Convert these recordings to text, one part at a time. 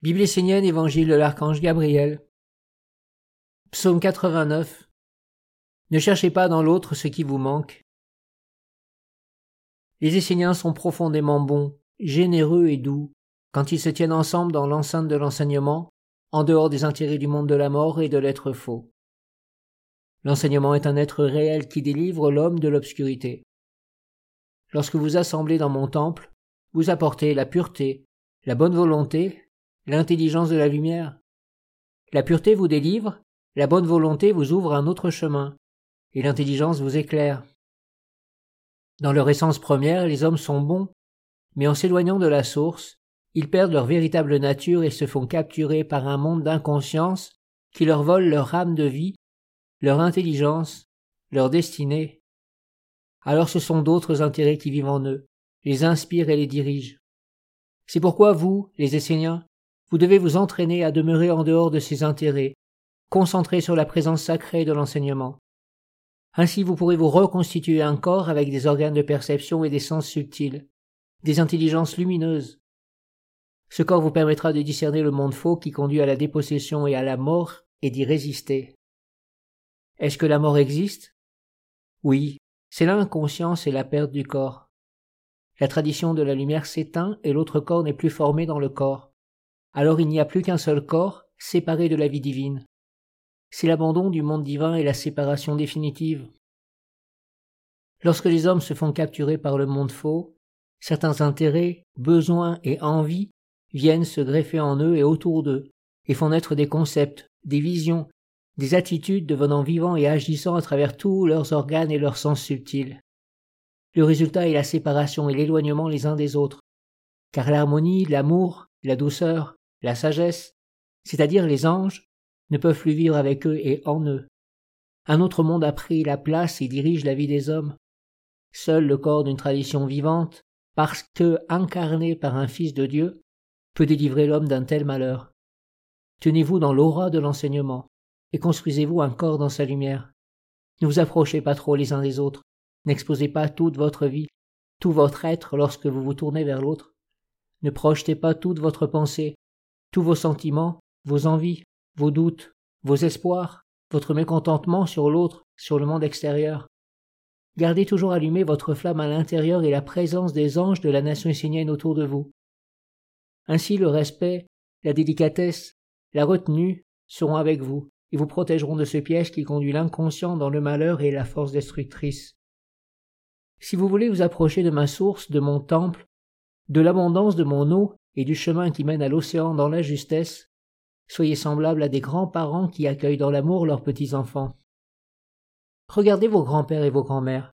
Bible essénienne, Évangile de l'archange Gabriel. Psaume 89. Ne cherchez pas dans l'autre ce qui vous manque. Les Esséniens sont profondément bons, généreux et doux, quand ils se tiennent ensemble dans l'enceinte de l'enseignement, en dehors des intérêts du monde de la mort et de l'être faux. L'enseignement est un être réel qui délivre l'homme de l'obscurité. Lorsque vous assemblez dans mon temple, vous apportez la pureté, la bonne volonté, l'intelligence de la lumière. La pureté vous délivre, la bonne volonté vous ouvre un autre chemin, et l'intelligence vous éclaire. Dans leur essence première, les hommes sont bons, mais en s'éloignant de la source, ils perdent leur véritable nature et se font capturer par un monde d'inconscience qui leur vole leur âme de vie, leur intelligence, leur destinée. Alors ce sont d'autres intérêts qui vivent en eux, les inspirent et les dirigent. C'est pourquoi vous, les Esséniens, vous devez vous entraîner à demeurer en dehors de ces intérêts, concentré sur la présence sacrée de l'enseignement. Ainsi vous pourrez vous reconstituer un corps avec des organes de perception et des sens subtils, des intelligences lumineuses. Ce corps vous permettra de discerner le monde faux qui conduit à la dépossession et à la mort et d'y résister. Est-ce que la mort existe? Oui, c'est l'inconscience et la perte du corps. La tradition de la lumière s'éteint et l'autre corps n'est plus formé dans le corps alors il n'y a plus qu'un seul corps, séparé de la vie divine. C'est l'abandon du monde divin et la séparation définitive. Lorsque les hommes se font capturer par le monde faux, certains intérêts, besoins et envies viennent se greffer en eux et autour d'eux, et font naître des concepts, des visions, des attitudes devenant vivants et agissant à travers tous leurs organes et leurs sens subtils. Le résultat est la séparation et l'éloignement les uns des autres, car l'harmonie, l'amour, la douceur, la sagesse, c'est-à-dire les anges, ne peuvent plus vivre avec eux et en eux. Un autre monde a pris la place et dirige la vie des hommes. Seul le corps d'une tradition vivante, parce que incarné par un Fils de Dieu, peut délivrer l'homme d'un tel malheur. Tenez-vous dans l'aura de l'enseignement, et construisez-vous un corps dans sa lumière. Ne vous approchez pas trop les uns des autres, n'exposez pas toute votre vie, tout votre être lorsque vous vous tournez vers l'autre. Ne projetez pas toute votre pensée, tous vos sentiments, vos envies, vos doutes, vos espoirs, votre mécontentement sur l'autre, sur le monde extérieur. Gardez toujours allumée votre flamme à l'intérieur et la présence des anges de la nation essénienne autour de vous. Ainsi le respect, la délicatesse, la retenue seront avec vous et vous protégeront de ce piège qui conduit l'inconscient dans le malheur et la force destructrice. Si vous voulez vous approcher de ma source, de mon temple, de l'abondance de mon eau et du chemin qui mène à l'océan dans la justesse, soyez semblables à des grands-parents qui accueillent dans l'amour leurs petits-enfants. Regardez vos grands-pères et vos grands-mères,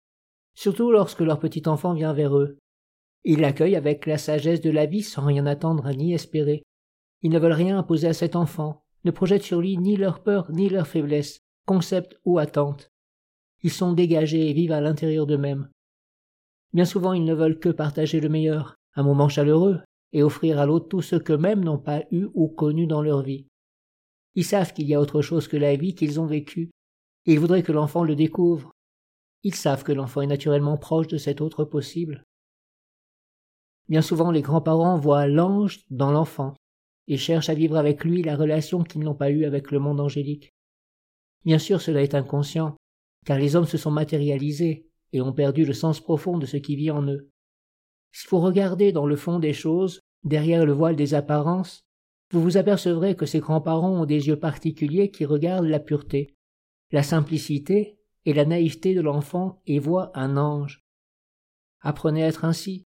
surtout lorsque leur petit enfant vient vers eux. Ils l'accueillent avec la sagesse de la vie sans rien attendre ni espérer. Ils ne veulent rien imposer à cet enfant, ne projettent sur lui ni leur peur ni leur faiblesse, concept ou attente. Ils sont dégagés et vivent à l'intérieur d'eux-mêmes. Bien souvent ils ne veulent que partager le meilleur, un moment chaleureux, et offrir à l'autre tout ce qu'eux-mêmes n'ont pas eu ou connu dans leur vie. Ils savent qu'il y a autre chose que la vie qu'ils ont vécue, et ils voudraient que l'enfant le découvre. Ils savent que l'enfant est naturellement proche de cet autre possible. Bien souvent les grands-parents voient l'ange dans l'enfant, et cherchent à vivre avec lui la relation qu'ils n'ont pas eue avec le monde angélique. Bien sûr cela est inconscient, car les hommes se sont matérialisés et ont perdu le sens profond de ce qui vit en eux. Si vous regardez dans le fond des choses, derrière le voile des apparences, vous vous apercevrez que ces grands-parents ont des yeux particuliers qui regardent la pureté, la simplicité et la naïveté de l'enfant et voient un ange. Apprenez à être ainsi.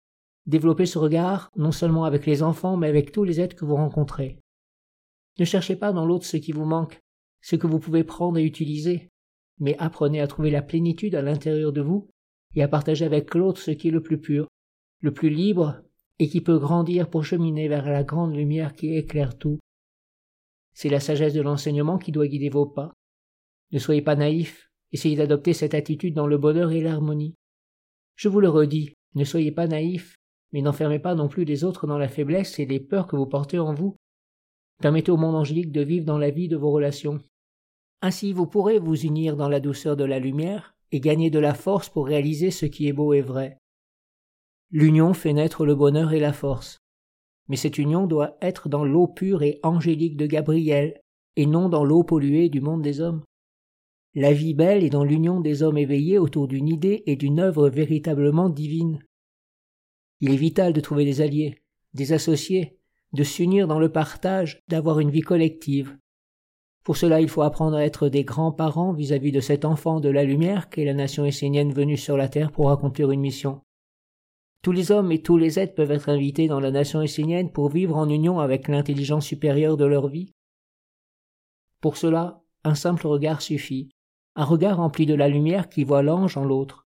Développez ce regard non seulement avec les enfants, mais avec tous les êtres que vous rencontrez. Ne cherchez pas dans l'autre ce qui vous manque, ce que vous pouvez prendre et utiliser, mais apprenez à trouver la plénitude à l'intérieur de vous et à partager avec l'autre ce qui est le plus pur, le plus libre et qui peut grandir pour cheminer vers la grande lumière qui éclaire tout. C'est la sagesse de l'enseignement qui doit guider vos pas. Ne soyez pas naïfs, essayez d'adopter cette attitude dans le bonheur et l'harmonie. Je vous le redis, ne soyez pas naïfs, mais n'enfermez pas non plus les autres dans la faiblesse et les peurs que vous portez en vous. Permettez au monde angélique de vivre dans la vie de vos relations. Ainsi vous pourrez vous unir dans la douceur de la lumière et gagner de la force pour réaliser ce qui est beau et vrai. L'union fait naître le bonheur et la force. mais cette union doit être dans l'eau pure et angélique de Gabriel, et non dans l'eau polluée du monde des hommes. La vie belle est dans l'union des hommes éveillés autour d'une idée et d'une œuvre véritablement divine. Il est vital de trouver des alliés, des associés, de s'unir dans le partage, d'avoir une vie collective. Pour cela, il faut apprendre à être des grands-parents vis-à-vis de cet enfant de la lumière qu'est la nation essénienne venue sur la terre pour accomplir une mission. Tous les hommes et tous les êtres peuvent être invités dans la nation essénienne pour vivre en union avec l'intelligence supérieure de leur vie. Pour cela, un simple regard suffit, un regard rempli de la lumière qui voit l'ange en l'autre.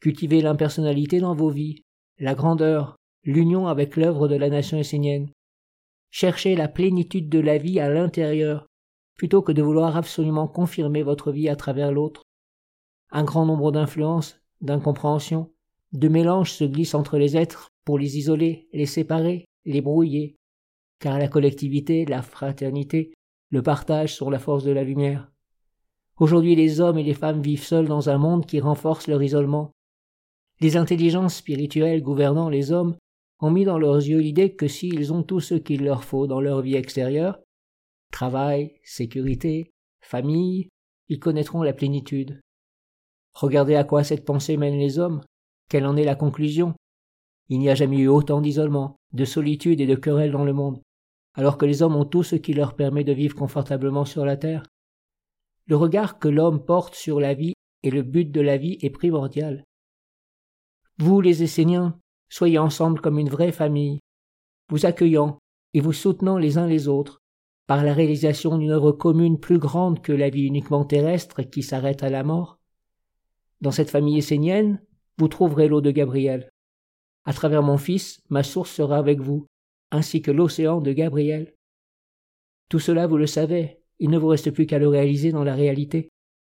Cultivez l'impersonnalité dans vos vies, la grandeur, l'union avec l'œuvre de la nation essénienne. Cherchez la plénitude de la vie à l'intérieur, plutôt que de vouloir absolument confirmer votre vie à travers l'autre. Un grand nombre d'influences, d'incompréhensions, de mélanges se glissent entre les êtres pour les isoler, les séparer, les brouiller, car la collectivité, la fraternité, le partage sont la force de la lumière. Aujourd'hui les hommes et les femmes vivent seuls dans un monde qui renforce leur isolement. Les intelligences spirituelles gouvernant les hommes ont mis dans leurs yeux l'idée que s'ils ont tout ce qu'il leur faut dans leur vie extérieure, travail, sécurité, famille, ils connaîtront la plénitude. Regardez à quoi cette pensée mène les hommes, quelle en est la conclusion? Il n'y a jamais eu autant d'isolement, de solitude et de querelles dans le monde, alors que les hommes ont tout ce qui leur permet de vivre confortablement sur la terre. Le regard que l'homme porte sur la vie et le but de la vie est primordial. Vous, les Esséniens, Soyez ensemble comme une vraie famille, vous accueillant et vous soutenant les uns les autres, par la réalisation d'une œuvre commune plus grande que la vie uniquement terrestre qui s'arrête à la mort. Dans cette famille essénienne, vous trouverez l'eau de Gabriel. À travers mon fils, ma source sera avec vous, ainsi que l'océan de Gabriel. Tout cela, vous le savez, il ne vous reste plus qu'à le réaliser dans la réalité.